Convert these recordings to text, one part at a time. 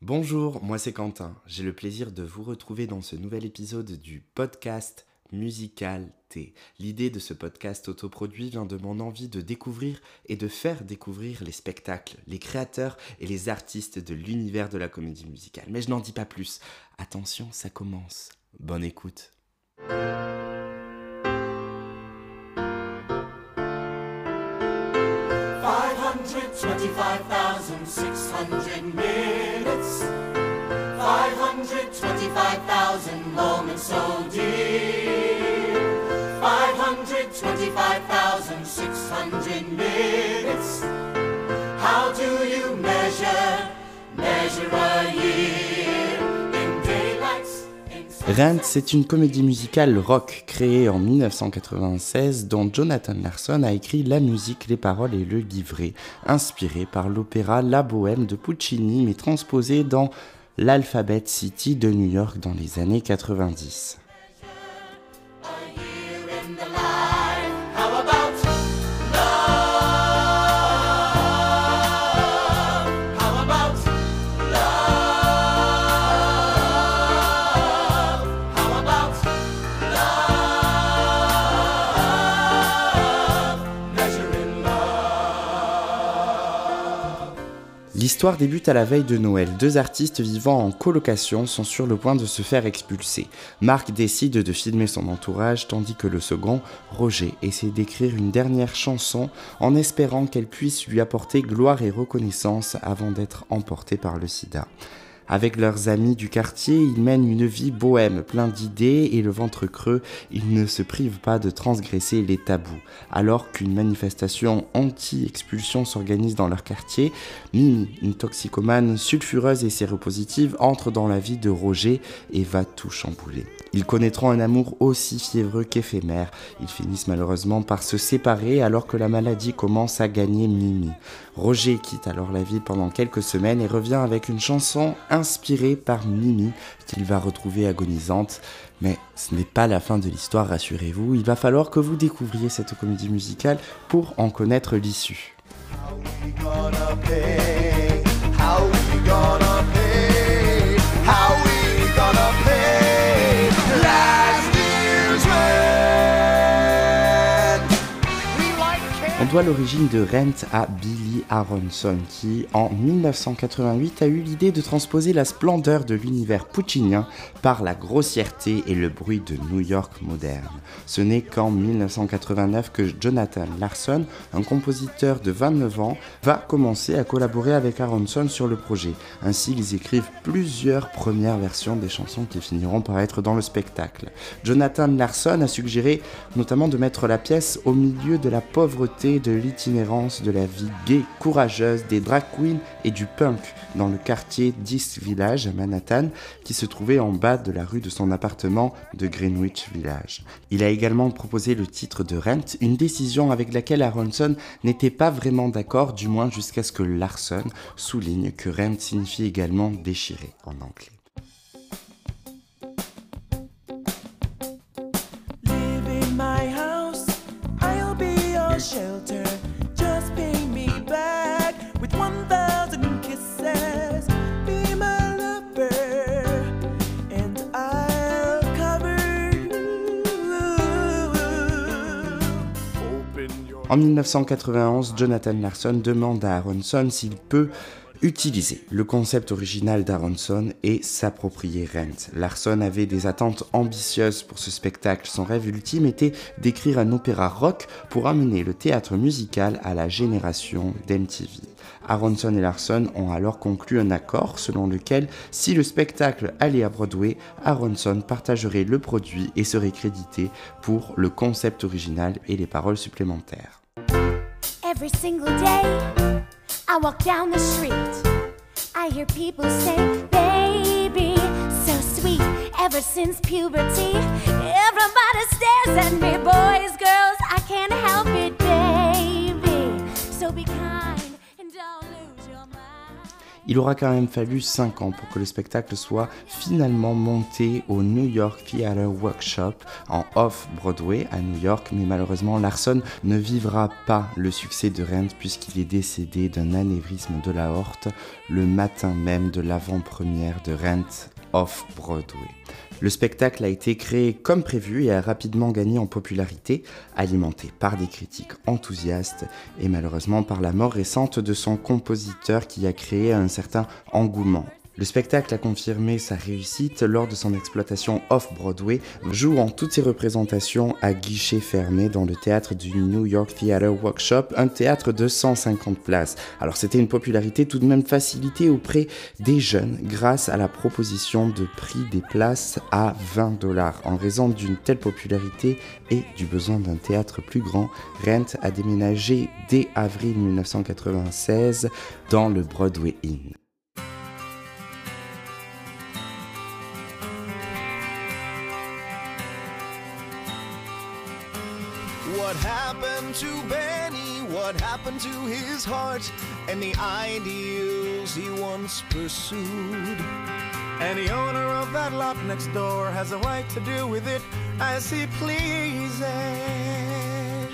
Bonjour, moi c'est Quentin. J'ai le plaisir de vous retrouver dans ce nouvel épisode du podcast Musical T. L'idée de ce podcast autoproduit vient de mon envie de découvrir et de faire découvrir les spectacles, les créateurs et les artistes de l'univers de la comédie musicale. Mais je n'en dis pas plus. Attention, ça commence. Bonne écoute. 525,600 minutes. 525,000 moments so dear. 525,600 minutes. Rent, c'est une comédie musicale rock créée en 1996 dont Jonathan Larson a écrit la musique, les paroles et le livret, inspiré par l'opéra La Bohème de Puccini mais transposé dans l'Alphabet City de New York dans les années 90. L'histoire débute à la veille de Noël. Deux artistes vivant en colocation sont sur le point de se faire expulser. Marc décide de filmer son entourage tandis que le second, Roger, essaie d'écrire une dernière chanson en espérant qu'elle puisse lui apporter gloire et reconnaissance avant d'être emporté par le sida. Avec leurs amis du quartier, ils mènent une vie bohème, plein d'idées et le ventre creux, ils ne se privent pas de transgresser les tabous. Alors qu'une manifestation anti-expulsion s'organise dans leur quartier, Mimi, une toxicomane sulfureuse et séropositive, entre dans la vie de Roger et va tout chambouler. Ils connaîtront un amour aussi fiévreux qu'éphémère. Ils finissent malheureusement par se séparer alors que la maladie commence à gagner Mimi. Roger quitte alors la ville pendant quelques semaines et revient avec une chanson inspirée par Mimi qu'il va retrouver agonisante. Mais ce n'est pas la fin de l'histoire, rassurez-vous. Il va falloir que vous découvriez cette comédie musicale pour en connaître l'issue. Doit l'origine de Rent à Billy Aronson qui, en 1988, a eu l'idée de transposer la splendeur de l'univers puccinien par la grossièreté et le bruit de New York moderne. Ce n'est qu'en 1989 que Jonathan Larson, un compositeur de 29 ans, va commencer à collaborer avec Aronson sur le projet. Ainsi, ils écrivent plusieurs premières versions des chansons qui finiront par être dans le spectacle. Jonathan Larson a suggéré notamment de mettre la pièce au milieu de la pauvreté de l'itinérance de la vie gay, courageuse des drag queens et du punk dans le quartier d'East Village à Manhattan qui se trouvait en bas de la rue de son appartement de Greenwich Village. Il a également proposé le titre de Rent, une décision avec laquelle Aronson n'était pas vraiment d'accord, du moins jusqu'à ce que Larson souligne que Rent signifie également déchiré en anglais. En 1991, Jonathan Larson demande à Aronson s'il peut utiliser le concept original d'Aronson et s'approprier Rent. Larson avait des attentes ambitieuses pour ce spectacle. Son rêve ultime était d'écrire un opéra rock pour amener le théâtre musical à la génération d'MTV. Aronson et Larson ont alors conclu un accord selon lequel, si le spectacle allait à Broadway, Aronson partagerait le produit et serait crédité pour le concept original et les paroles supplémentaires. Every single day, I walk down the street. I hear people say, baby, so sweet. Ever since puberty, everybody stares at me. Boys, girls, I can't help it, Il aura quand même fallu 5 ans pour que le spectacle soit finalement monté au New York Theatre Workshop en off-Broadway à New York, mais malheureusement Larson ne vivra pas le succès de Rent puisqu'il est décédé d'un anévrisme de la horte le matin même de l'avant-première de Rent off-Broadway. Le spectacle a été créé comme prévu et a rapidement gagné en popularité, alimenté par des critiques enthousiastes et malheureusement par la mort récente de son compositeur qui a créé un certain engouement le spectacle a confirmé sa réussite lors de son exploitation off-Broadway, jouant toutes ses représentations à guichet fermé dans le théâtre du New York Theatre Workshop, un théâtre de 150 places. Alors c'était une popularité tout de même facilitée auprès des jeunes grâce à la proposition de prix des places à 20 dollars. En raison d'une telle popularité et du besoin d'un théâtre plus grand, Rent a déménagé dès avril 1996 dans le Broadway Inn. What happened to Benny? What happened to his heart and the ideals he once pursued? And the owner of that lot next door has a right to do with it as he pleases.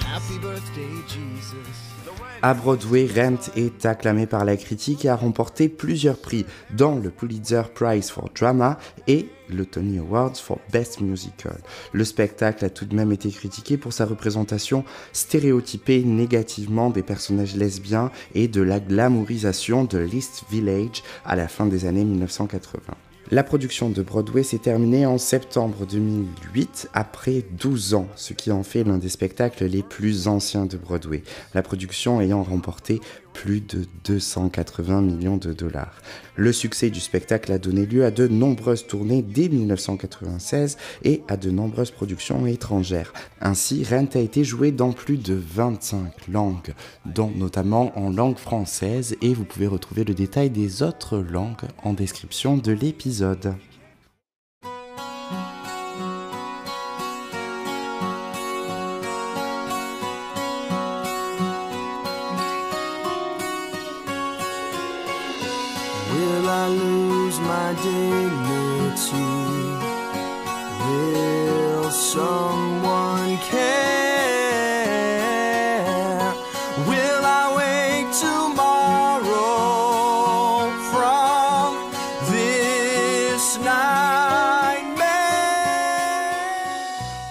Happy birthday, Jesus. À Broadway, Rent est acclamé par la critique et a remporté plusieurs prix, dont le Pulitzer Prize for Drama et le Tony Awards for Best Musical. Le spectacle a tout de même été critiqué pour sa représentation stéréotypée négativement des personnages lesbiens et de la glamourisation de l'East Village à la fin des années 1980. La production de Broadway s'est terminée en septembre 2008, après 12 ans, ce qui en fait l'un des spectacles les plus anciens de Broadway, la production ayant remporté plus de 280 millions de dollars. Le succès du spectacle a donné lieu à de nombreuses tournées dès 1996 et à de nombreuses productions étrangères. Ainsi, Rent a été joué dans plus de 25 langues, dont notamment en langue française, et vous pouvez retrouver le détail des autres langues en description de l'épisode. Will I lose my dignity? Will someone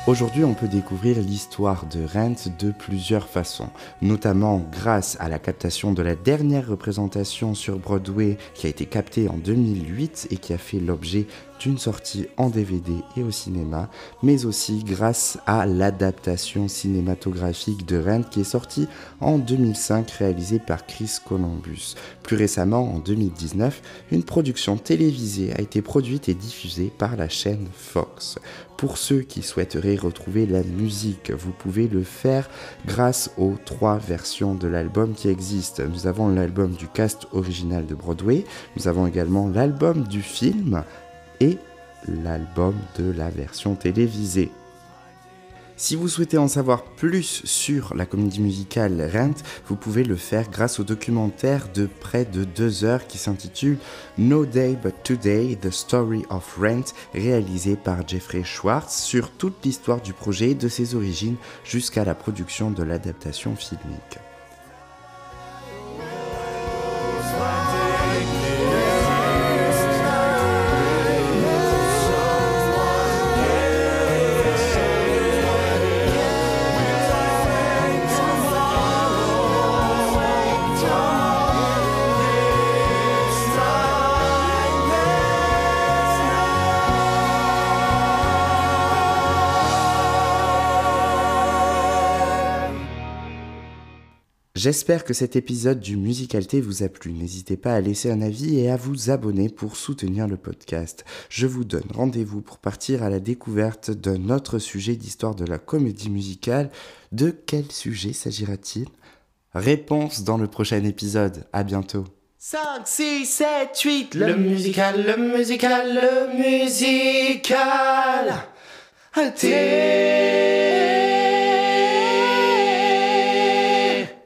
Aujourd'hui, on peut découvrir l'histoire de Rent de plusieurs façons, notamment grâce à la captation de la dernière représentation sur Broadway qui a été captée en 2008 et qui a fait l'objet d'une sortie en DVD et au cinéma, mais aussi grâce à l'adaptation cinématographique de Rent qui est sortie en 2005 réalisée par Chris Columbus. Plus récemment, en 2019, une production télévisée a été produite et diffusée par la chaîne Fox. Pour ceux qui souhaiteraient retrouver la musique, vous pouvez le faire grâce aux trois versions de l'album qui existent. Nous avons l'album du cast original de Broadway, nous avons également l'album du film et l'album de la version télévisée. Si vous souhaitez en savoir plus sur la comédie musicale Rent, vous pouvez le faire grâce au documentaire de près de deux heures qui s'intitule No Day But Today, The Story of Rent, réalisé par Jeffrey Schwartz sur toute l'histoire du projet de ses origines jusqu'à la production de l'adaptation filmique. J'espère que cet épisode du Musicalité vous a plu. N'hésitez pas à laisser un avis et à vous abonner pour soutenir le podcast. Je vous donne rendez-vous pour partir à la découverte d'un autre sujet d'histoire de la comédie musicale. De quel sujet s'agira-t-il? Réponse dans le prochain épisode. À bientôt. 5, 6, 7, 8, le musical, le musical, le musical. Alté.